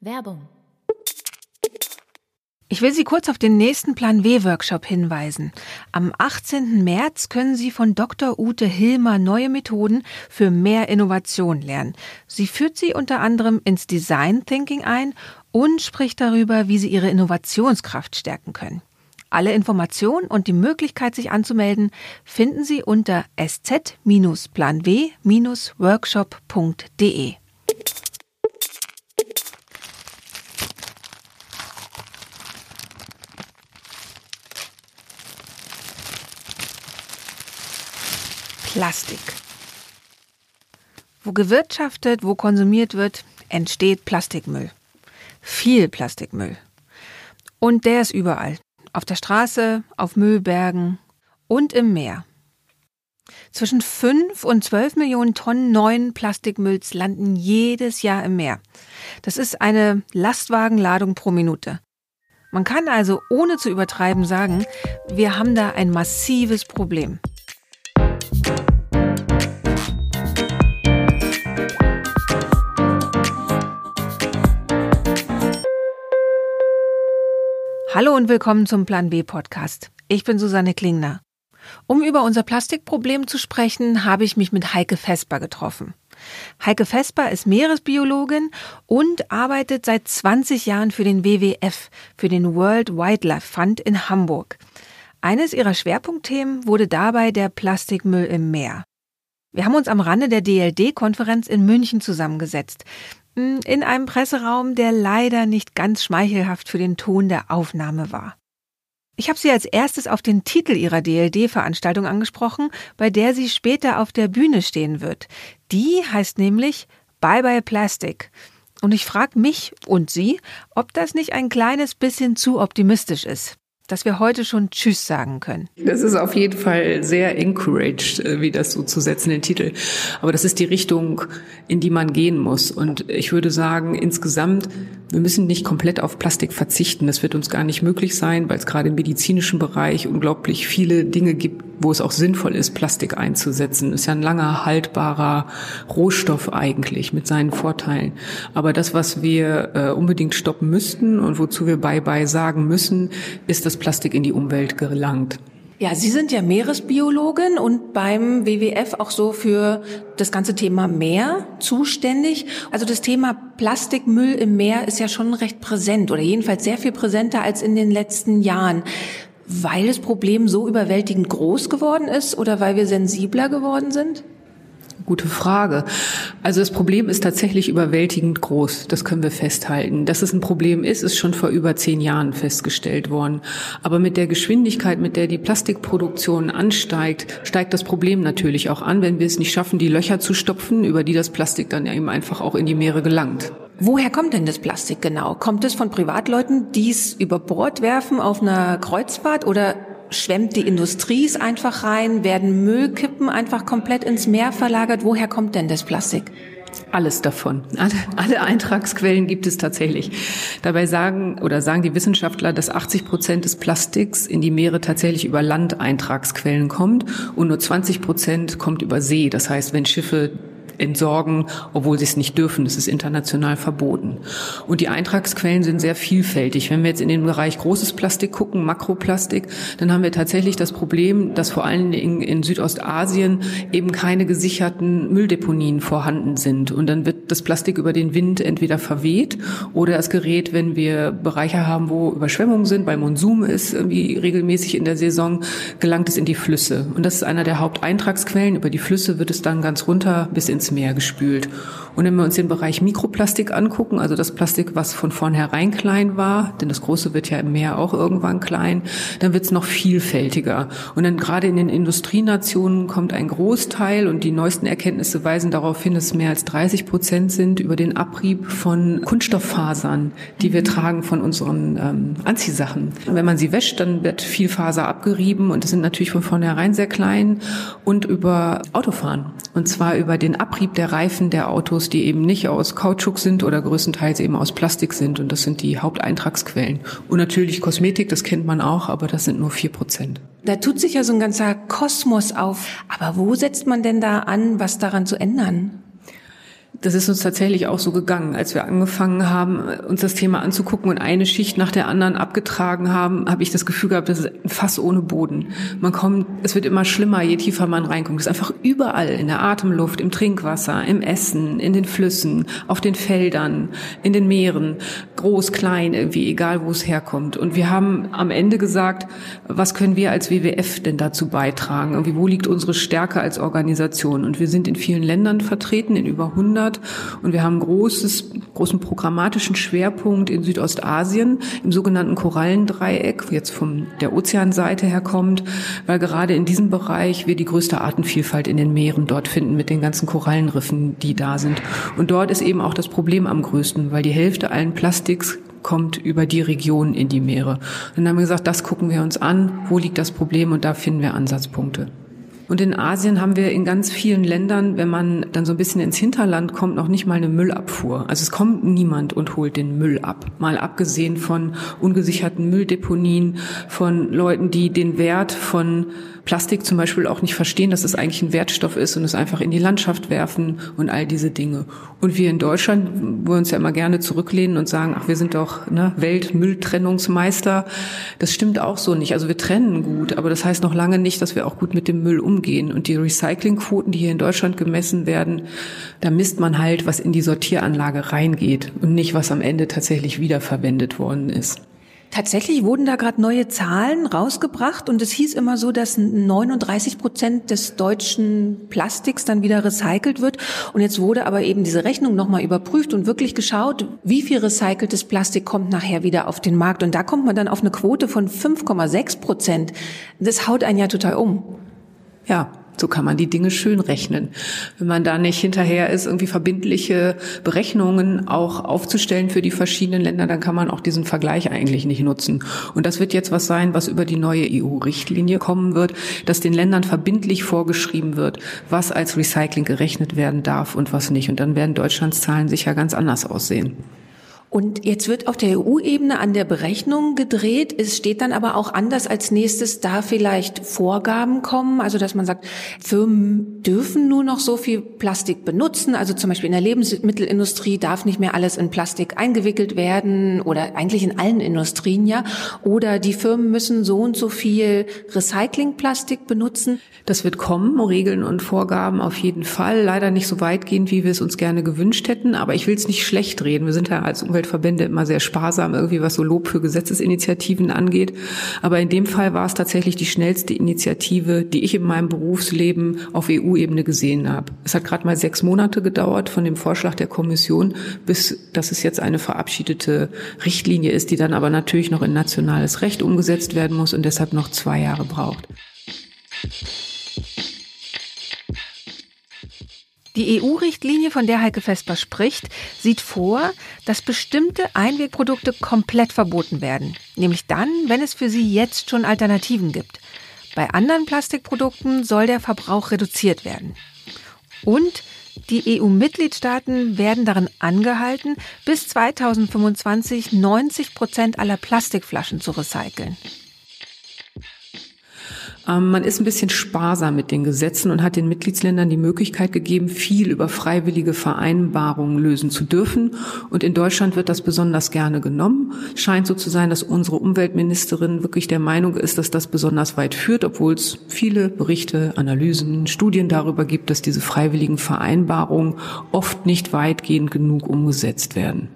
Werbung. Ich will Sie kurz auf den nächsten Plan W-Workshop hinweisen. Am 18. März können Sie von Dr. Ute Hilmer neue Methoden für mehr Innovation lernen. Sie führt Sie unter anderem ins Design Thinking ein und spricht darüber, wie Sie Ihre Innovationskraft stärken können. Alle Informationen und die Möglichkeit, sich anzumelden, finden Sie unter sz-planw-workshop.de. Plastik. Wo gewirtschaftet, wo konsumiert wird, entsteht Plastikmüll. Viel Plastikmüll. Und der ist überall. Auf der Straße, auf Müllbergen und im Meer. Zwischen 5 und 12 Millionen Tonnen neuen Plastikmülls landen jedes Jahr im Meer. Das ist eine Lastwagenladung pro Minute. Man kann also ohne zu übertreiben sagen, wir haben da ein massives Problem. Hallo und willkommen zum Plan B Podcast. Ich bin Susanne Klingner. Um über unser Plastikproblem zu sprechen, habe ich mich mit Heike Vesper getroffen. Heike Vesper ist Meeresbiologin und arbeitet seit 20 Jahren für den WWF, für den World Wildlife Fund in Hamburg. Eines ihrer Schwerpunktthemen wurde dabei der Plastikmüll im Meer. Wir haben uns am Rande der DLD-Konferenz in München zusammengesetzt in einem Presseraum, der leider nicht ganz schmeichelhaft für den Ton der Aufnahme war. Ich habe sie als erstes auf den Titel ihrer DLD-Veranstaltung angesprochen, bei der sie später auf der Bühne stehen wird. Die heißt nämlich Bye Bye Plastic. Und ich frage mich und Sie, ob das nicht ein kleines bisschen zu optimistisch ist dass wir heute schon Tschüss sagen können. Das ist auf jeden Fall sehr encouraged, äh, wie das so zu setzen, den Titel. Aber das ist die Richtung, in die man gehen muss. Und ich würde sagen, insgesamt, wir müssen nicht komplett auf Plastik verzichten. Das wird uns gar nicht möglich sein, weil es gerade im medizinischen Bereich unglaublich viele Dinge gibt, wo es auch sinnvoll ist, Plastik einzusetzen. Ist ja ein langer, haltbarer Rohstoff eigentlich mit seinen Vorteilen. Aber das, was wir äh, unbedingt stoppen müssten und wozu wir Bye-bye sagen müssen, ist, dass Plastik in die Umwelt gelangt. Ja, Sie sind ja Meeresbiologin und beim WWF auch so für das ganze Thema Meer zuständig. Also das Thema Plastikmüll im Meer ist ja schon recht präsent oder jedenfalls sehr viel präsenter als in den letzten Jahren. Weil das Problem so überwältigend groß geworden ist oder weil wir sensibler geworden sind? Gute Frage. Also das Problem ist tatsächlich überwältigend groß. Das können wir festhalten. Dass es ein Problem ist, ist schon vor über zehn Jahren festgestellt worden. Aber mit der Geschwindigkeit, mit der die Plastikproduktion ansteigt, steigt das Problem natürlich auch an, wenn wir es nicht schaffen, die Löcher zu stopfen, über die das Plastik dann eben einfach auch in die Meere gelangt. Woher kommt denn das Plastik genau? Kommt es von Privatleuten, die es über Bord werfen auf einer Kreuzfahrt oder schwemmt die Industrie einfach rein? Werden Müllkippen einfach komplett ins Meer verlagert? Woher kommt denn das Plastik? Alles davon. Alle, alle Eintragsquellen gibt es tatsächlich. Dabei sagen oder sagen die Wissenschaftler, dass 80 Prozent des Plastiks in die Meere tatsächlich über Landeintragsquellen kommt und nur 20 Prozent kommt über See. Das heißt, wenn Schiffe entsorgen, obwohl sie es nicht dürfen. Das ist international verboten. Und die Eintragsquellen sind sehr vielfältig. Wenn wir jetzt in den Bereich großes Plastik gucken, Makroplastik, dann haben wir tatsächlich das Problem, dass vor allen Dingen in Südostasien eben keine gesicherten Mülldeponien vorhanden sind. Und dann wird das Plastik über den Wind entweder verweht oder es gerät, wenn wir Bereiche haben, wo Überschwemmungen sind, weil Monsum ist irgendwie regelmäßig in der Saison, gelangt es in die Flüsse. Und das ist einer der Haupteintragsquellen. Über die Flüsse wird es dann ganz runter bis ins Meer gespült. Und wenn wir uns den Bereich Mikroplastik angucken, also das Plastik, was von vornherein klein war, denn das Große wird ja im Meer auch irgendwann klein, dann wird es noch vielfältiger. Und dann gerade in den Industrienationen kommt ein Großteil und die neuesten Erkenntnisse weisen darauf hin, dass mehr als 30 Prozent sind über den Abrieb von Kunststofffasern, die wir tragen von unseren ähm, Anziehsachen. Und wenn man sie wäscht, dann wird viel Faser abgerieben und das sind natürlich von vornherein sehr klein und über Autofahren. Und zwar über den Abrieb der Reifen der Autos, die eben nicht aus Kautschuk sind oder größtenteils eben aus Plastik sind. Und das sind die Haupteintragsquellen. Und natürlich Kosmetik, das kennt man auch, aber das sind nur vier Prozent. Da tut sich ja so ein ganzer Kosmos auf. Aber wo setzt man denn da an, was daran zu ändern? Das ist uns tatsächlich auch so gegangen, als wir angefangen haben, uns das Thema anzugucken und eine Schicht nach der anderen abgetragen haben, habe ich das Gefühl gehabt, das ist ein Fass ohne Boden. Man kommt, es wird immer schlimmer, je tiefer man reinkommt. Es ist einfach überall in der Atemluft, im Trinkwasser, im Essen, in den Flüssen, auf den Feldern, in den Meeren, groß, klein, irgendwie egal, wo es herkommt. Und wir haben am Ende gesagt, was können wir als WWF denn dazu beitragen? Irgendwie, wo liegt unsere Stärke als Organisation? Und wir sind in vielen Ländern vertreten, in über 100 Monat. Und wir haben großes, großen programmatischen Schwerpunkt in Südostasien, im sogenannten Korallendreieck, jetzt von der Ozeanseite her kommt, weil gerade in diesem Bereich wir die größte Artenvielfalt in den Meeren dort finden mit den ganzen Korallenriffen, die da sind. Und dort ist eben auch das Problem am größten, weil die Hälfte allen Plastiks kommt über die Region in die Meere. Und dann haben wir gesagt, das gucken wir uns an, wo liegt das Problem und da finden wir Ansatzpunkte. Und in Asien haben wir in ganz vielen Ländern, wenn man dann so ein bisschen ins Hinterland kommt, noch nicht mal eine Müllabfuhr. Also es kommt niemand und holt den Müll ab. Mal abgesehen von ungesicherten Mülldeponien, von Leuten, die den Wert von Plastik zum Beispiel auch nicht verstehen, dass es eigentlich ein Wertstoff ist und es einfach in die Landschaft werfen und all diese Dinge. Und wir in Deutschland, wo wir uns ja immer gerne zurücklehnen und sagen, ach, wir sind doch ne, Weltmülltrennungsmeister, das stimmt auch so nicht. Also wir trennen gut, aber das heißt noch lange nicht, dass wir auch gut mit dem Müll umgehen. Und die Recyclingquoten, die hier in Deutschland gemessen werden, da misst man halt, was in die Sortieranlage reingeht und nicht, was am Ende tatsächlich wiederverwendet worden ist. Tatsächlich wurden da gerade neue Zahlen rausgebracht und es hieß immer so, dass 39 Prozent des deutschen Plastiks dann wieder recycelt wird. Und jetzt wurde aber eben diese Rechnung nochmal überprüft und wirklich geschaut, wie viel recyceltes Plastik kommt nachher wieder auf den Markt. Und da kommt man dann auf eine Quote von 5,6 Prozent. Das haut einen ja total um. Ja, so kann man die Dinge schön rechnen. Wenn man da nicht hinterher ist, irgendwie verbindliche Berechnungen auch aufzustellen für die verschiedenen Länder, dann kann man auch diesen Vergleich eigentlich nicht nutzen. Und das wird jetzt was sein, was über die neue EU-Richtlinie kommen wird, dass den Ländern verbindlich vorgeschrieben wird, was als Recycling gerechnet werden darf und was nicht. Und dann werden Deutschlands Zahlen sicher ganz anders aussehen. Und jetzt wird auf der EU-Ebene an der Berechnung gedreht. Es steht dann aber auch anders als nächstes da vielleicht Vorgaben kommen. Also, dass man sagt, Firmen dürfen nur noch so viel Plastik benutzen. Also zum Beispiel in der Lebensmittelindustrie darf nicht mehr alles in Plastik eingewickelt werden oder eigentlich in allen Industrien ja. Oder die Firmen müssen so und so viel Recyclingplastik benutzen. Das wird kommen, Regeln und Vorgaben auf jeden Fall. Leider nicht so weitgehend, wie wir es uns gerne gewünscht hätten. Aber ich will es nicht schlecht reden. Wir sind ja als Umwelt Umweltverbände immer sehr sparsam, irgendwie was so Lob für Gesetzesinitiativen angeht. Aber in dem Fall war es tatsächlich die schnellste Initiative, die ich in meinem Berufsleben auf EU-Ebene gesehen habe. Es hat gerade mal sechs Monate gedauert von dem Vorschlag der Kommission, bis dass es jetzt eine verabschiedete Richtlinie ist, die dann aber natürlich noch in nationales Recht umgesetzt werden muss und deshalb noch zwei Jahre braucht. Die EU-Richtlinie, von der Heike Vesper spricht, sieht vor, dass bestimmte Einwegprodukte komplett verboten werden. Nämlich dann, wenn es für sie jetzt schon Alternativen gibt. Bei anderen Plastikprodukten soll der Verbrauch reduziert werden. Und die EU-Mitgliedstaaten werden darin angehalten, bis 2025 90 Prozent aller Plastikflaschen zu recyceln. Ähm, man ist ein bisschen sparsam mit den Gesetzen und hat den Mitgliedsländern die Möglichkeit gegeben, viel über freiwillige Vereinbarungen lösen zu dürfen. Und in Deutschland wird das besonders gerne genommen. Scheint so zu sein, dass unsere Umweltministerin wirklich der Meinung ist, dass das besonders weit führt, obwohl es viele Berichte, Analysen, Studien darüber gibt, dass diese freiwilligen Vereinbarungen oft nicht weitgehend genug umgesetzt werden.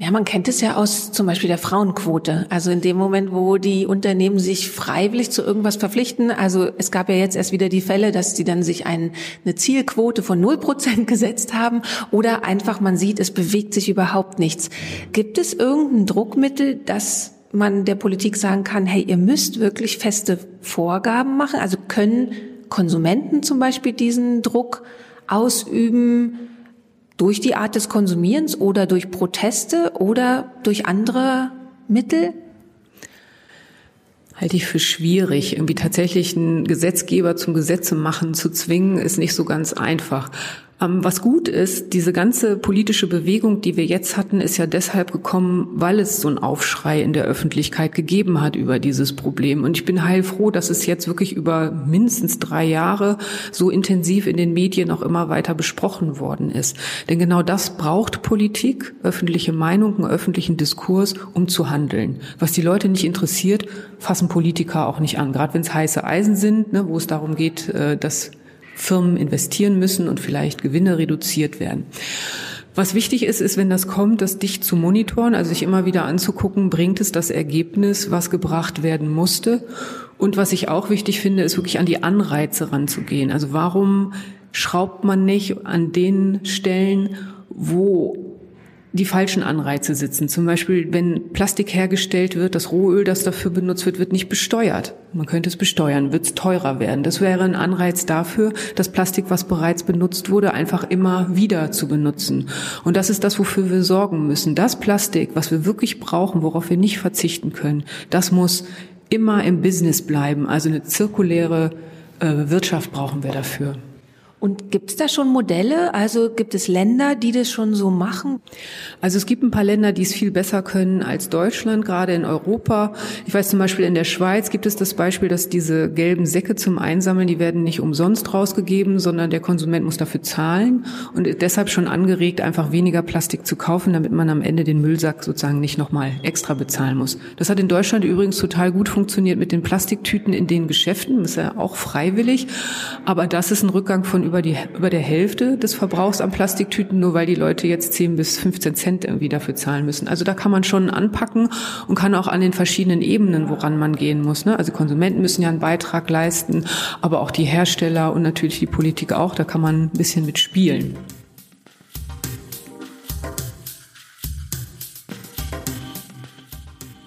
Ja, man kennt es ja aus zum Beispiel der Frauenquote. Also in dem Moment, wo die Unternehmen sich freiwillig zu irgendwas verpflichten. Also es gab ja jetzt erst wieder die Fälle, dass die dann sich ein, eine Zielquote von null Prozent gesetzt haben oder einfach man sieht, es bewegt sich überhaupt nichts. Gibt es irgendein Druckmittel, dass man der Politik sagen kann, hey, ihr müsst wirklich feste Vorgaben machen? Also können Konsumenten zum Beispiel diesen Druck ausüben? Durch die Art des Konsumierens oder durch Proteste oder durch andere Mittel? Halte ich für schwierig. Irgendwie tatsächlich einen Gesetzgeber zum Gesetze machen zu zwingen, ist nicht so ganz einfach. Ähm, was gut ist, diese ganze politische Bewegung, die wir jetzt hatten, ist ja deshalb gekommen, weil es so einen Aufschrei in der Öffentlichkeit gegeben hat über dieses Problem. Und ich bin heilfroh, dass es jetzt wirklich über mindestens drei Jahre so intensiv in den Medien auch immer weiter besprochen worden ist. Denn genau das braucht Politik, öffentliche Meinung, einen öffentlichen Diskurs, um zu handeln. Was die Leute nicht interessiert, fassen Politiker auch nicht an. Gerade wenn es heiße Eisen sind, ne, wo es darum geht, äh, dass Firmen investieren müssen und vielleicht Gewinne reduziert werden. Was wichtig ist, ist, wenn das kommt, das dicht zu monitoren, also sich immer wieder anzugucken, bringt es das Ergebnis, was gebracht werden musste. Und was ich auch wichtig finde, ist wirklich an die Anreize ranzugehen. Also warum schraubt man nicht an den Stellen, wo die falschen Anreize sitzen. Zum Beispiel, wenn Plastik hergestellt wird, das Rohöl, das dafür benutzt wird, wird nicht besteuert. Man könnte es besteuern, wird es teurer werden. Das wäre ein Anreiz dafür, das Plastik, was bereits benutzt wurde, einfach immer wieder zu benutzen. Und das ist das, wofür wir sorgen müssen. Das Plastik, was wir wirklich brauchen, worauf wir nicht verzichten können, das muss immer im Business bleiben. Also eine zirkuläre äh, Wirtschaft brauchen wir dafür. Und gibt es da schon Modelle? Also gibt es Länder, die das schon so machen? Also es gibt ein paar Länder, die es viel besser können als Deutschland, gerade in Europa. Ich weiß zum Beispiel in der Schweiz gibt es das Beispiel, dass diese gelben Säcke zum Einsammeln, die werden nicht umsonst rausgegeben, sondern der Konsument muss dafür zahlen und deshalb schon angeregt, einfach weniger Plastik zu kaufen, damit man am Ende den Müllsack sozusagen nicht nochmal extra bezahlen muss. Das hat in Deutschland übrigens total gut funktioniert mit den Plastiktüten in den Geschäften. Das ist ja auch freiwillig. Aber das ist ein Rückgang von über, die, über der Hälfte des Verbrauchs an Plastiktüten, nur weil die Leute jetzt 10 bis 15 Cent irgendwie dafür zahlen müssen. Also da kann man schon anpacken und kann auch an den verschiedenen Ebenen, woran man gehen muss. Ne? Also Konsumenten müssen ja einen Beitrag leisten, aber auch die Hersteller und natürlich die Politik auch. Da kann man ein bisschen mitspielen.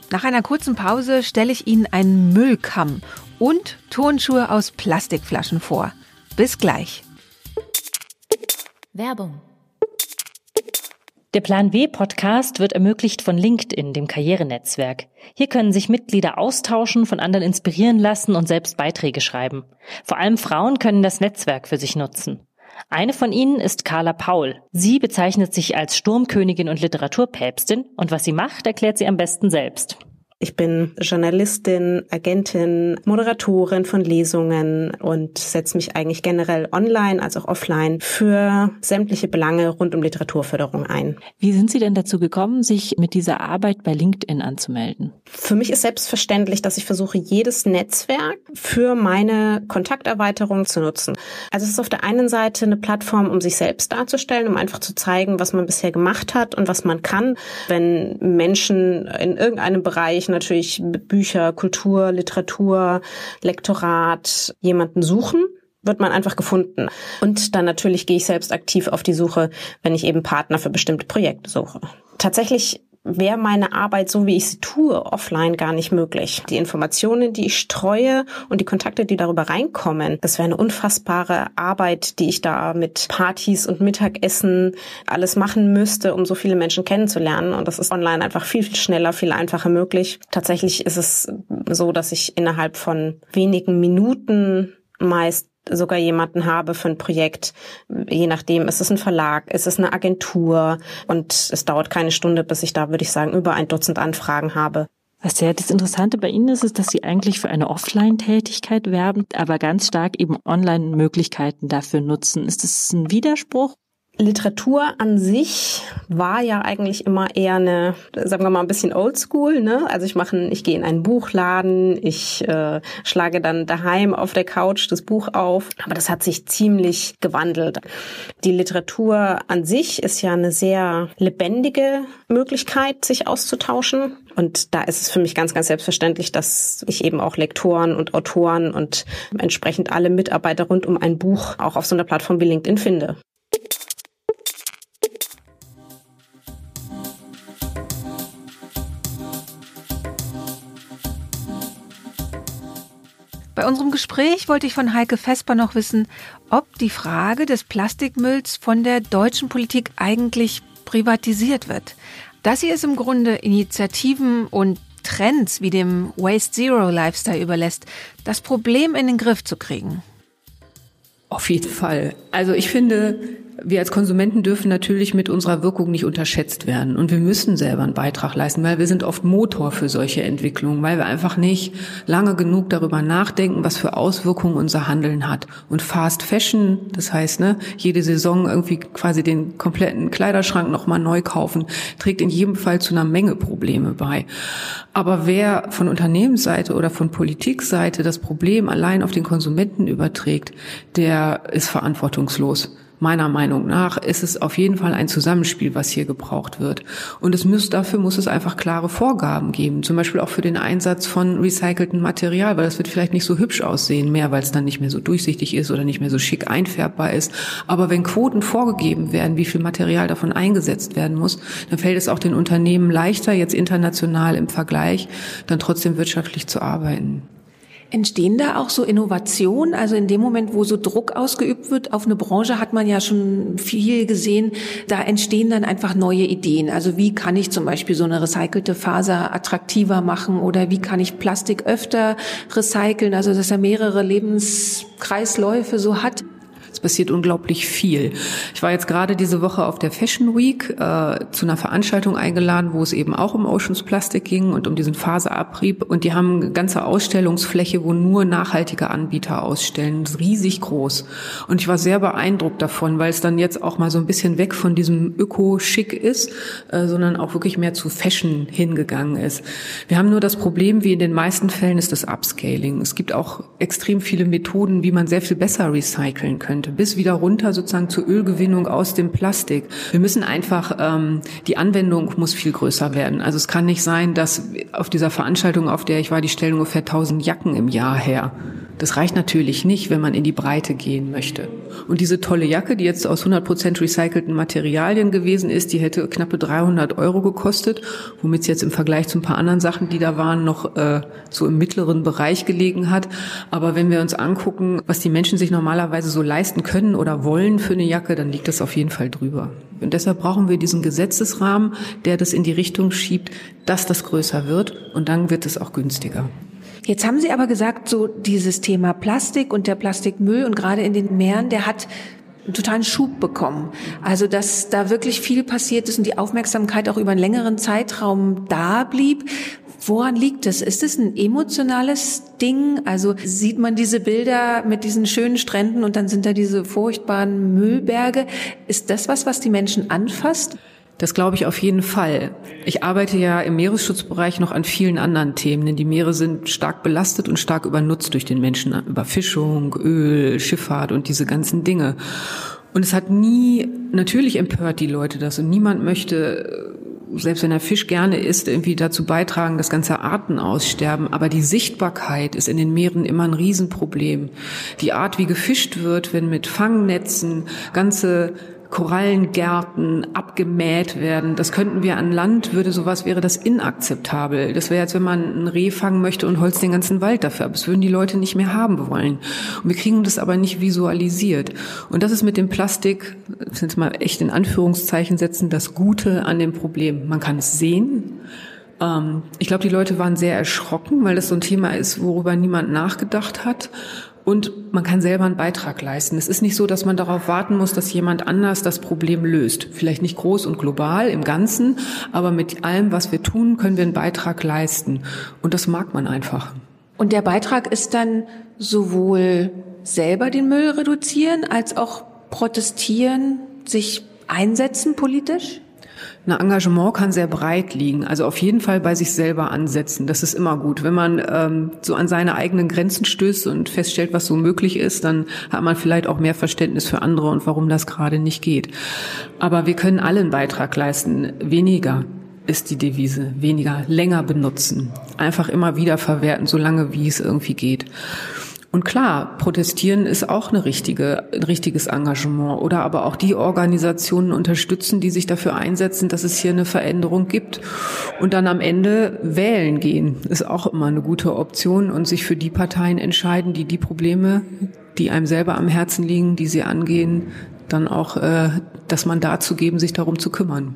Nach einer kurzen Pause stelle ich Ihnen einen Müllkamm und Turnschuhe aus Plastikflaschen vor. Bis gleich. Werbung. Der Plan W Podcast wird ermöglicht von LinkedIn, dem Karrierenetzwerk. Hier können sich Mitglieder austauschen, von anderen inspirieren lassen und selbst Beiträge schreiben. Vor allem Frauen können das Netzwerk für sich nutzen. Eine von ihnen ist Carla Paul. Sie bezeichnet sich als Sturmkönigin und Literaturpäpstin und was sie macht, erklärt sie am besten selbst. Ich bin Journalistin, Agentin, Moderatorin von Lesungen und setze mich eigentlich generell online als auch offline für sämtliche Belange rund um Literaturförderung ein. Wie sind Sie denn dazu gekommen, sich mit dieser Arbeit bei LinkedIn anzumelden? Für mich ist selbstverständlich, dass ich versuche, jedes Netzwerk für meine Kontakterweiterung zu nutzen. Also es ist auf der einen Seite eine Plattform, um sich selbst darzustellen, um einfach zu zeigen, was man bisher gemacht hat und was man kann. Wenn Menschen in irgendeinem Bereich natürlich Bücher, Kultur, Literatur, Lektorat jemanden suchen wird man einfach gefunden. Und dann natürlich gehe ich selbst aktiv auf die Suche, wenn ich eben Partner für bestimmte Projekte suche. Tatsächlich wäre meine Arbeit, so wie ich sie tue, offline gar nicht möglich. Die Informationen, die ich streue und die Kontakte, die darüber reinkommen, das wäre eine unfassbare Arbeit, die ich da mit Partys und Mittagessen alles machen müsste, um so viele Menschen kennenzulernen. Und das ist online einfach viel, viel schneller, viel einfacher möglich. Tatsächlich ist es so, dass ich innerhalb von wenigen Minuten meist sogar jemanden habe für ein Projekt, je nachdem, ist es ein Verlag, ist es eine Agentur und es dauert keine Stunde, bis ich da, würde ich sagen, über ein Dutzend Anfragen habe. Was ja das Interessante bei Ihnen ist, ist, dass Sie eigentlich für eine Offline-Tätigkeit werben, aber ganz stark eben Online-Möglichkeiten dafür nutzen. Ist das ein Widerspruch? Literatur an sich war ja eigentlich immer eher eine, sagen wir mal, ein bisschen oldschool. Ne? Also ich mache, ich gehe in einen Buchladen, ich äh, schlage dann daheim auf der Couch das Buch auf. Aber das hat sich ziemlich gewandelt. Die Literatur an sich ist ja eine sehr lebendige Möglichkeit, sich auszutauschen. Und da ist es für mich ganz, ganz selbstverständlich, dass ich eben auch Lektoren und Autoren und entsprechend alle Mitarbeiter rund um ein Buch auch auf so einer Plattform wie LinkedIn finde. Bei unserem Gespräch wollte ich von Heike Vesper noch wissen, ob die Frage des Plastikmülls von der deutschen Politik eigentlich privatisiert wird. Dass sie es im Grunde Initiativen und Trends wie dem Waste Zero Lifestyle überlässt, das Problem in den Griff zu kriegen. Auf jeden Fall. Also ich finde, wir als Konsumenten dürfen natürlich mit unserer Wirkung nicht unterschätzt werden. Und wir müssen selber einen Beitrag leisten, weil wir sind oft Motor für solche Entwicklungen, weil wir einfach nicht lange genug darüber nachdenken, was für Auswirkungen unser Handeln hat. Und Fast Fashion, das heißt, ne, jede Saison irgendwie quasi den kompletten Kleiderschrank nochmal neu kaufen, trägt in jedem Fall zu einer Menge Probleme bei. Aber wer von Unternehmensseite oder von Politikseite das Problem allein auf den Konsumenten überträgt, der ist verantwortungslos meiner Meinung nach ist es auf jeden Fall ein Zusammenspiel, was hier gebraucht wird. Und es muss, dafür muss es einfach klare Vorgaben geben, zum Beispiel auch für den Einsatz von recyceltem Material, weil das wird vielleicht nicht so hübsch aussehen mehr, weil es dann nicht mehr so durchsichtig ist oder nicht mehr so schick einfärbbar ist. Aber wenn Quoten vorgegeben werden, wie viel Material davon eingesetzt werden muss, dann fällt es auch den Unternehmen leichter, jetzt international im Vergleich, dann trotzdem wirtschaftlich zu arbeiten. Entstehen da auch so Innovationen? Also in dem Moment, wo so Druck ausgeübt wird auf eine Branche, hat man ja schon viel gesehen, da entstehen dann einfach neue Ideen. Also wie kann ich zum Beispiel so eine recycelte Faser attraktiver machen oder wie kann ich Plastik öfter recyceln, also dass er mehrere Lebenskreisläufe so hat. Passiert unglaublich viel. Ich war jetzt gerade diese Woche auf der Fashion Week äh, zu einer Veranstaltung eingeladen, wo es eben auch um Oceans Plastik ging und um diesen Faserabrieb. Und die haben eine ganze Ausstellungsfläche, wo nur nachhaltige Anbieter ausstellen. Riesig groß. Und ich war sehr beeindruckt davon, weil es dann jetzt auch mal so ein bisschen weg von diesem Öko-Schick ist, äh, sondern auch wirklich mehr zu Fashion hingegangen ist. Wir haben nur das Problem, wie in den meisten Fällen ist das Upscaling. Es gibt auch extrem viele Methoden, wie man sehr viel besser recyceln könnte bis wieder runter sozusagen zur Ölgewinnung aus dem Plastik. Wir müssen einfach, ähm, die Anwendung muss viel größer werden. Also es kann nicht sein, dass auf dieser Veranstaltung, auf der ich war, die stellen ungefähr 1000 Jacken im Jahr her. Das reicht natürlich nicht, wenn man in die Breite gehen möchte. Und diese tolle Jacke, die jetzt aus 100% recycelten Materialien gewesen ist, die hätte knappe 300 Euro gekostet, womit es jetzt im Vergleich zu ein paar anderen Sachen, die da waren, noch äh, so im mittleren Bereich gelegen hat. Aber wenn wir uns angucken, was die Menschen sich normalerweise so leisten können oder wollen für eine Jacke, dann liegt das auf jeden Fall drüber. Und deshalb brauchen wir diesen Gesetzesrahmen, der das in die Richtung schiebt, dass das größer wird und dann wird es auch günstiger. Jetzt haben Sie aber gesagt, so dieses Thema Plastik und der Plastikmüll und gerade in den Meeren, der hat einen totalen Schub bekommen. Also, dass da wirklich viel passiert ist und die Aufmerksamkeit auch über einen längeren Zeitraum da blieb. Woran liegt es? Ist es ein emotionales Ding? Also sieht man diese Bilder mit diesen schönen Stränden und dann sind da diese furchtbaren Müllberge. Ist das was, was die Menschen anfasst? Das glaube ich auf jeden Fall. Ich arbeite ja im Meeresschutzbereich noch an vielen anderen Themen, denn die Meere sind stark belastet und stark übernutzt durch den Menschen. Überfischung, Öl, Schifffahrt und diese ganzen Dinge. Und es hat nie, natürlich empört die Leute das und niemand möchte, selbst wenn er Fisch gerne isst, irgendwie dazu beitragen, dass ganze Arten aussterben. Aber die Sichtbarkeit ist in den Meeren immer ein Riesenproblem. Die Art, wie gefischt wird, wenn mit Fangnetzen ganze Korallengärten abgemäht werden. Das könnten wir an Land, würde sowas, wäre das inakzeptabel. Das wäre, als wenn man ein Reh fangen möchte und holzt den ganzen Wald dafür ab. Das würden die Leute nicht mehr haben wollen. Und wir kriegen das aber nicht visualisiert. Und das ist mit dem Plastik, jetzt mal echt in Anführungszeichen setzen, das Gute an dem Problem. Man kann es sehen, ähm, ich glaube, die Leute waren sehr erschrocken, weil das so ein Thema ist, worüber niemand nachgedacht hat. Und man kann selber einen Beitrag leisten. Es ist nicht so, dass man darauf warten muss, dass jemand anders das Problem löst. Vielleicht nicht groß und global im Ganzen, aber mit allem, was wir tun, können wir einen Beitrag leisten. Und das mag man einfach. Und der Beitrag ist dann sowohl selber den Müll reduzieren, als auch protestieren, sich einsetzen politisch? Ein Engagement kann sehr breit liegen. Also auf jeden Fall bei sich selber ansetzen. Das ist immer gut. Wenn man ähm, so an seine eigenen Grenzen stößt und feststellt, was so möglich ist, dann hat man vielleicht auch mehr Verständnis für andere und warum das gerade nicht geht. Aber wir können alle einen Beitrag leisten. Weniger ist die Devise. Weniger, länger benutzen. Einfach immer wieder verwerten, solange wie es irgendwie geht. Und klar, protestieren ist auch eine richtige, ein richtiges Engagement oder aber auch die Organisationen unterstützen, die sich dafür einsetzen, dass es hier eine Veränderung gibt. Und dann am Ende wählen gehen ist auch immer eine gute Option und sich für die Parteien entscheiden, die die Probleme, die einem selber am Herzen liegen, die sie angehen, dann auch äh, das Mandat zu geben, sich darum zu kümmern.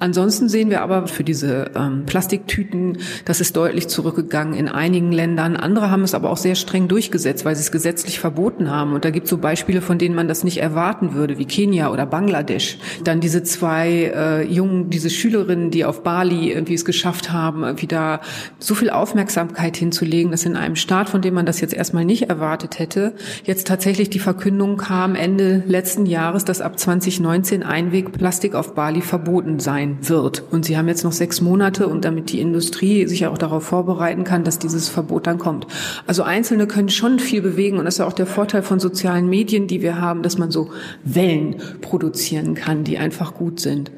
Ansonsten sehen wir aber für diese ähm, Plastiktüten, das ist deutlich zurückgegangen in einigen Ländern. Andere haben es aber auch sehr streng durchgesetzt, weil sie es gesetzlich verboten haben. Und da gibt es so Beispiele, von denen man das nicht erwarten würde, wie Kenia oder Bangladesch. Dann diese zwei äh, Jungen, diese Schülerinnen, die auf Bali irgendwie es geschafft haben, irgendwie da so viel Aufmerksamkeit hinzulegen, dass in einem Staat, von dem man das jetzt erstmal nicht erwartet hätte, jetzt tatsächlich die Verkündung kam Ende letzten Jahres, dass ab 2019 Einwegplastik auf Bali verboten sein sein wird. Und sie haben jetzt noch sechs Monate und damit die Industrie sich auch darauf vorbereiten kann, dass dieses Verbot dann kommt. Also Einzelne können schon viel bewegen und das ist ja auch der Vorteil von sozialen Medien, die wir haben, dass man so Wellen produzieren kann, die einfach gut sind.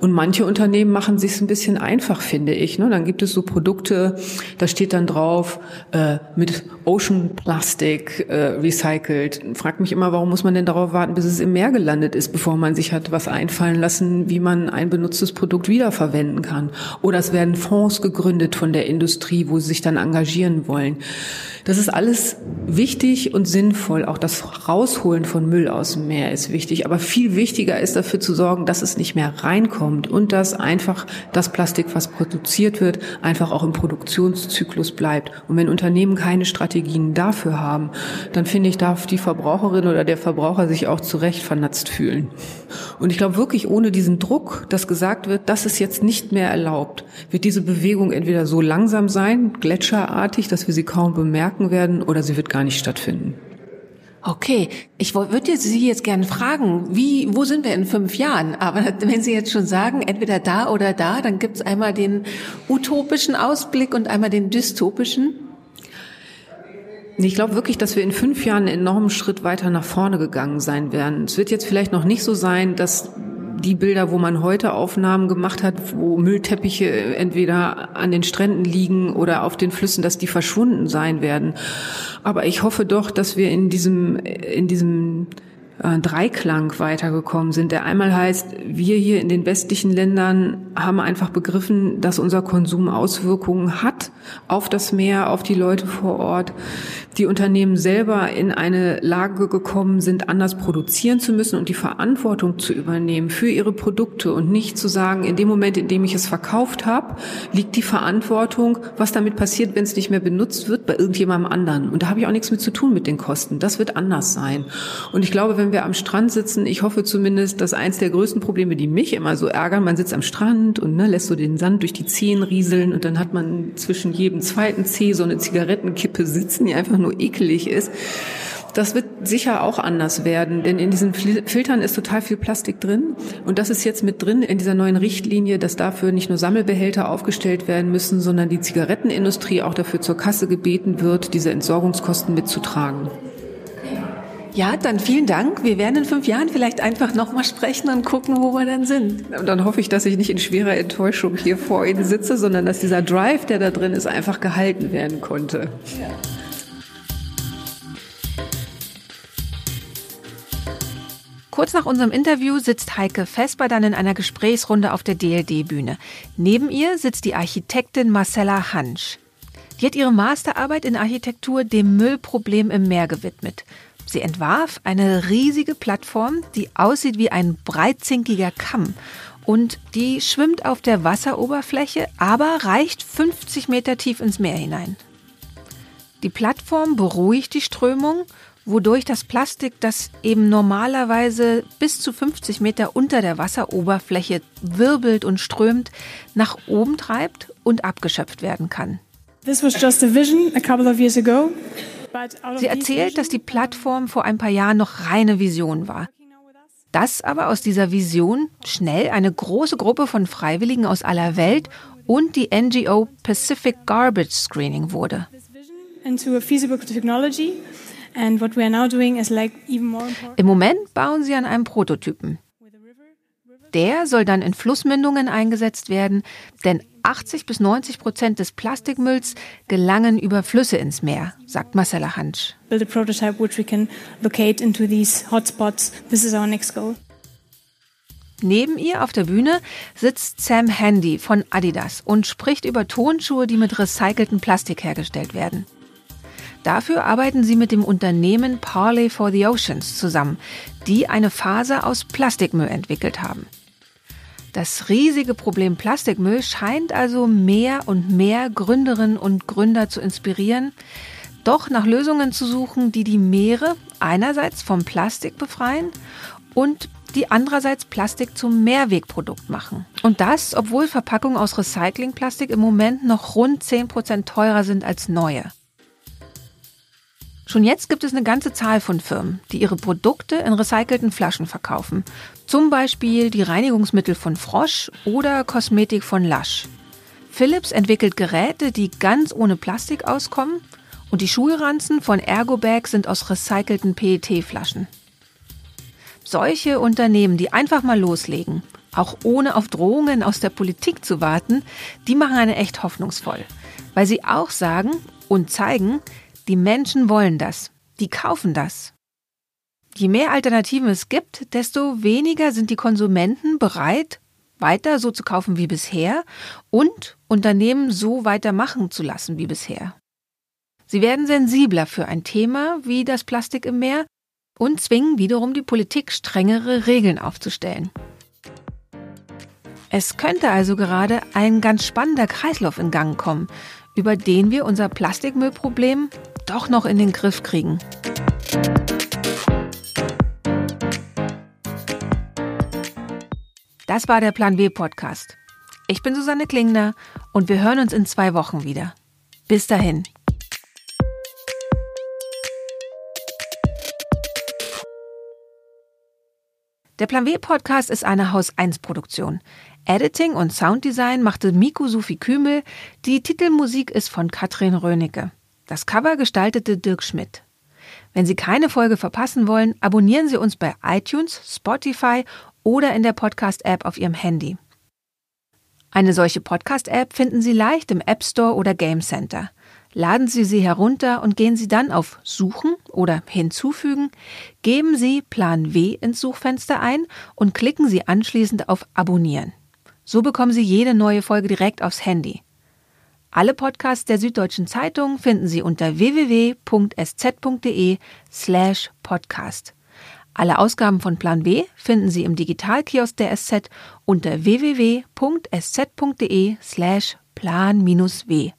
Und manche Unternehmen machen sich ein bisschen einfach, finde ich. Ne? Dann gibt es so Produkte, da steht dann drauf äh, mit Ocean Plastic äh, recycelt. Fragt mich immer, warum muss man denn darauf warten, bis es im Meer gelandet ist, bevor man sich hat was einfallen lassen, wie man ein benutztes dieses Produkt wiederverwenden kann. Oder es werden Fonds gegründet von der Industrie, wo sie sich dann engagieren wollen. Das ist alles wichtig und sinnvoll. Auch das Rausholen von Müll aus dem Meer ist wichtig. Aber viel wichtiger ist dafür zu sorgen, dass es nicht mehr reinkommt und dass einfach das Plastik, was produziert wird, einfach auch im Produktionszyklus bleibt. Und wenn Unternehmen keine Strategien dafür haben, dann finde ich, darf die Verbraucherin oder der Verbraucher sich auch zu Recht vernatzt fühlen. Und ich glaube wirklich, ohne diesen Druck, dass gesagt wird, das ist jetzt nicht mehr erlaubt, wird diese Bewegung entweder so langsam sein, gletscherartig, dass wir sie kaum bemerken werden, oder sie wird gar nicht stattfinden. Okay, ich würde Sie jetzt gerne fragen, wie, wo sind wir in fünf Jahren? Aber wenn Sie jetzt schon sagen, entweder da oder da, dann gibt es einmal den utopischen Ausblick und einmal den dystopischen. Ich glaube wirklich, dass wir in fünf Jahren einen enormen Schritt weiter nach vorne gegangen sein werden. Es wird jetzt vielleicht noch nicht so sein, dass die Bilder, wo man heute Aufnahmen gemacht hat, wo Müllteppiche entweder an den Stränden liegen oder auf den Flüssen, dass die verschwunden sein werden. Aber ich hoffe doch, dass wir in diesem, in diesem äh, Dreiklang weitergekommen sind, der einmal heißt, wir hier in den westlichen Ländern haben einfach begriffen, dass unser Konsum Auswirkungen hat auf das Meer, auf die Leute vor Ort. Die Unternehmen selber in eine Lage gekommen sind, anders produzieren zu müssen und die Verantwortung zu übernehmen für ihre Produkte und nicht zu sagen, in dem Moment, in dem ich es verkauft habe, liegt die Verantwortung, was damit passiert, wenn es nicht mehr benutzt wird, bei irgendjemandem anderen. Und da habe ich auch nichts mit zu tun mit den Kosten. Das wird anders sein. Und ich glaube, wenn wir am Strand sitzen, ich hoffe zumindest, dass eins der größten Probleme, die mich immer so ärgern, man sitzt am Strand und ne, lässt so den Sand durch die Zehen rieseln und dann hat man zwischen jedem zweiten Zeh so eine Zigarettenkippe sitzen, die einfach nur ekelig ist. Das wird sicher auch anders werden, denn in diesen Filtern ist total viel Plastik drin. Und das ist jetzt mit drin in dieser neuen Richtlinie, dass dafür nicht nur Sammelbehälter aufgestellt werden müssen, sondern die Zigarettenindustrie auch dafür zur Kasse gebeten wird, diese Entsorgungskosten mitzutragen. Ja, dann vielen Dank. Wir werden in fünf Jahren vielleicht einfach nochmal sprechen und gucken, wo wir dann sind. Und dann hoffe ich, dass ich nicht in schwerer Enttäuschung hier vor Ihnen sitze, sondern dass dieser Drive, der da drin ist, einfach gehalten werden konnte. Ja. Kurz nach unserem Interview sitzt Heike Vesper dann in einer Gesprächsrunde auf der DLD-Bühne. Neben ihr sitzt die Architektin Marcella Hansch. Die hat ihre Masterarbeit in Architektur dem Müllproblem im Meer gewidmet. Sie entwarf eine riesige Plattform, die aussieht wie ein breitzinkiger Kamm und die schwimmt auf der Wasseroberfläche, aber reicht 50 Meter tief ins Meer hinein. Die Plattform beruhigt die Strömung, wodurch das Plastik, das eben normalerweise bis zu 50 Meter unter der Wasseroberfläche wirbelt und strömt, nach oben treibt und abgeschöpft werden kann. This was just a vision a couple of years ago. Sie erzählt, dass die Plattform vor ein paar Jahren noch reine Vision war. Dass aber aus dieser Vision schnell eine große Gruppe von Freiwilligen aus aller Welt und die NGO Pacific Garbage Screening wurde. Im Moment bauen sie an einem Prototypen. Der soll dann in Flussmündungen eingesetzt werden, denn 80 bis 90 Prozent des Plastikmülls gelangen über Flüsse ins Meer, sagt Marcella Hansch. Build a prototype which we can locate into these hotspots. This is our next goal. Neben ihr auf der Bühne sitzt Sam Handy von Adidas und spricht über Tonschuhe, die mit recyceltem Plastik hergestellt werden. Dafür arbeiten sie mit dem Unternehmen Parley for the Oceans zusammen, die eine Faser aus Plastikmüll entwickelt haben. Das riesige Problem Plastikmüll scheint also mehr und mehr Gründerinnen und Gründer zu inspirieren, doch nach Lösungen zu suchen, die die Meere einerseits vom Plastik befreien und die andererseits Plastik zum Mehrwegprodukt machen. Und das, obwohl Verpackungen aus Recyclingplastik im Moment noch rund 10% teurer sind als neue. Schon jetzt gibt es eine ganze Zahl von Firmen, die ihre Produkte in recycelten Flaschen verkaufen. Zum Beispiel die Reinigungsmittel von Frosch oder Kosmetik von Lush. Philips entwickelt Geräte, die ganz ohne Plastik auskommen und die Schulranzen von Ergobag sind aus recycelten PET-Flaschen. Solche Unternehmen, die einfach mal loslegen, auch ohne auf Drohungen aus der Politik zu warten, die machen eine echt hoffnungsvoll, weil sie auch sagen und zeigen, die Menschen wollen das, die kaufen das. Je mehr Alternativen es gibt, desto weniger sind die Konsumenten bereit, weiter so zu kaufen wie bisher und Unternehmen so weitermachen zu lassen wie bisher. Sie werden sensibler für ein Thema wie das Plastik im Meer und zwingen wiederum die Politik, strengere Regeln aufzustellen. Es könnte also gerade ein ganz spannender Kreislauf in Gang kommen, über den wir unser Plastikmüllproblem doch noch in den Griff kriegen. Das war der Plan W Podcast. Ich bin Susanne Klingner und wir hören uns in zwei Wochen wieder. Bis dahin. Der Plan W Podcast ist eine Haus 1 Produktion. Editing und Sounddesign machte Miku Sufi Kümel. Die Titelmusik ist von Katrin Rönecke. Das Cover gestaltete Dirk Schmidt. Wenn Sie keine Folge verpassen wollen, abonnieren Sie uns bei iTunes, Spotify oder in der Podcast-App auf Ihrem Handy. Eine solche Podcast-App finden Sie leicht im App Store oder Game Center. Laden Sie sie herunter und gehen Sie dann auf Suchen oder Hinzufügen, geben Sie Plan W ins Suchfenster ein und klicken Sie anschließend auf Abonnieren. So bekommen Sie jede neue Folge direkt aufs Handy. Alle Podcasts der Süddeutschen Zeitung finden Sie unter www.sz.de slash podcast. Alle Ausgaben von Plan W finden Sie im Digitalkiosk der SZ unter www.sz.de slash plan-w.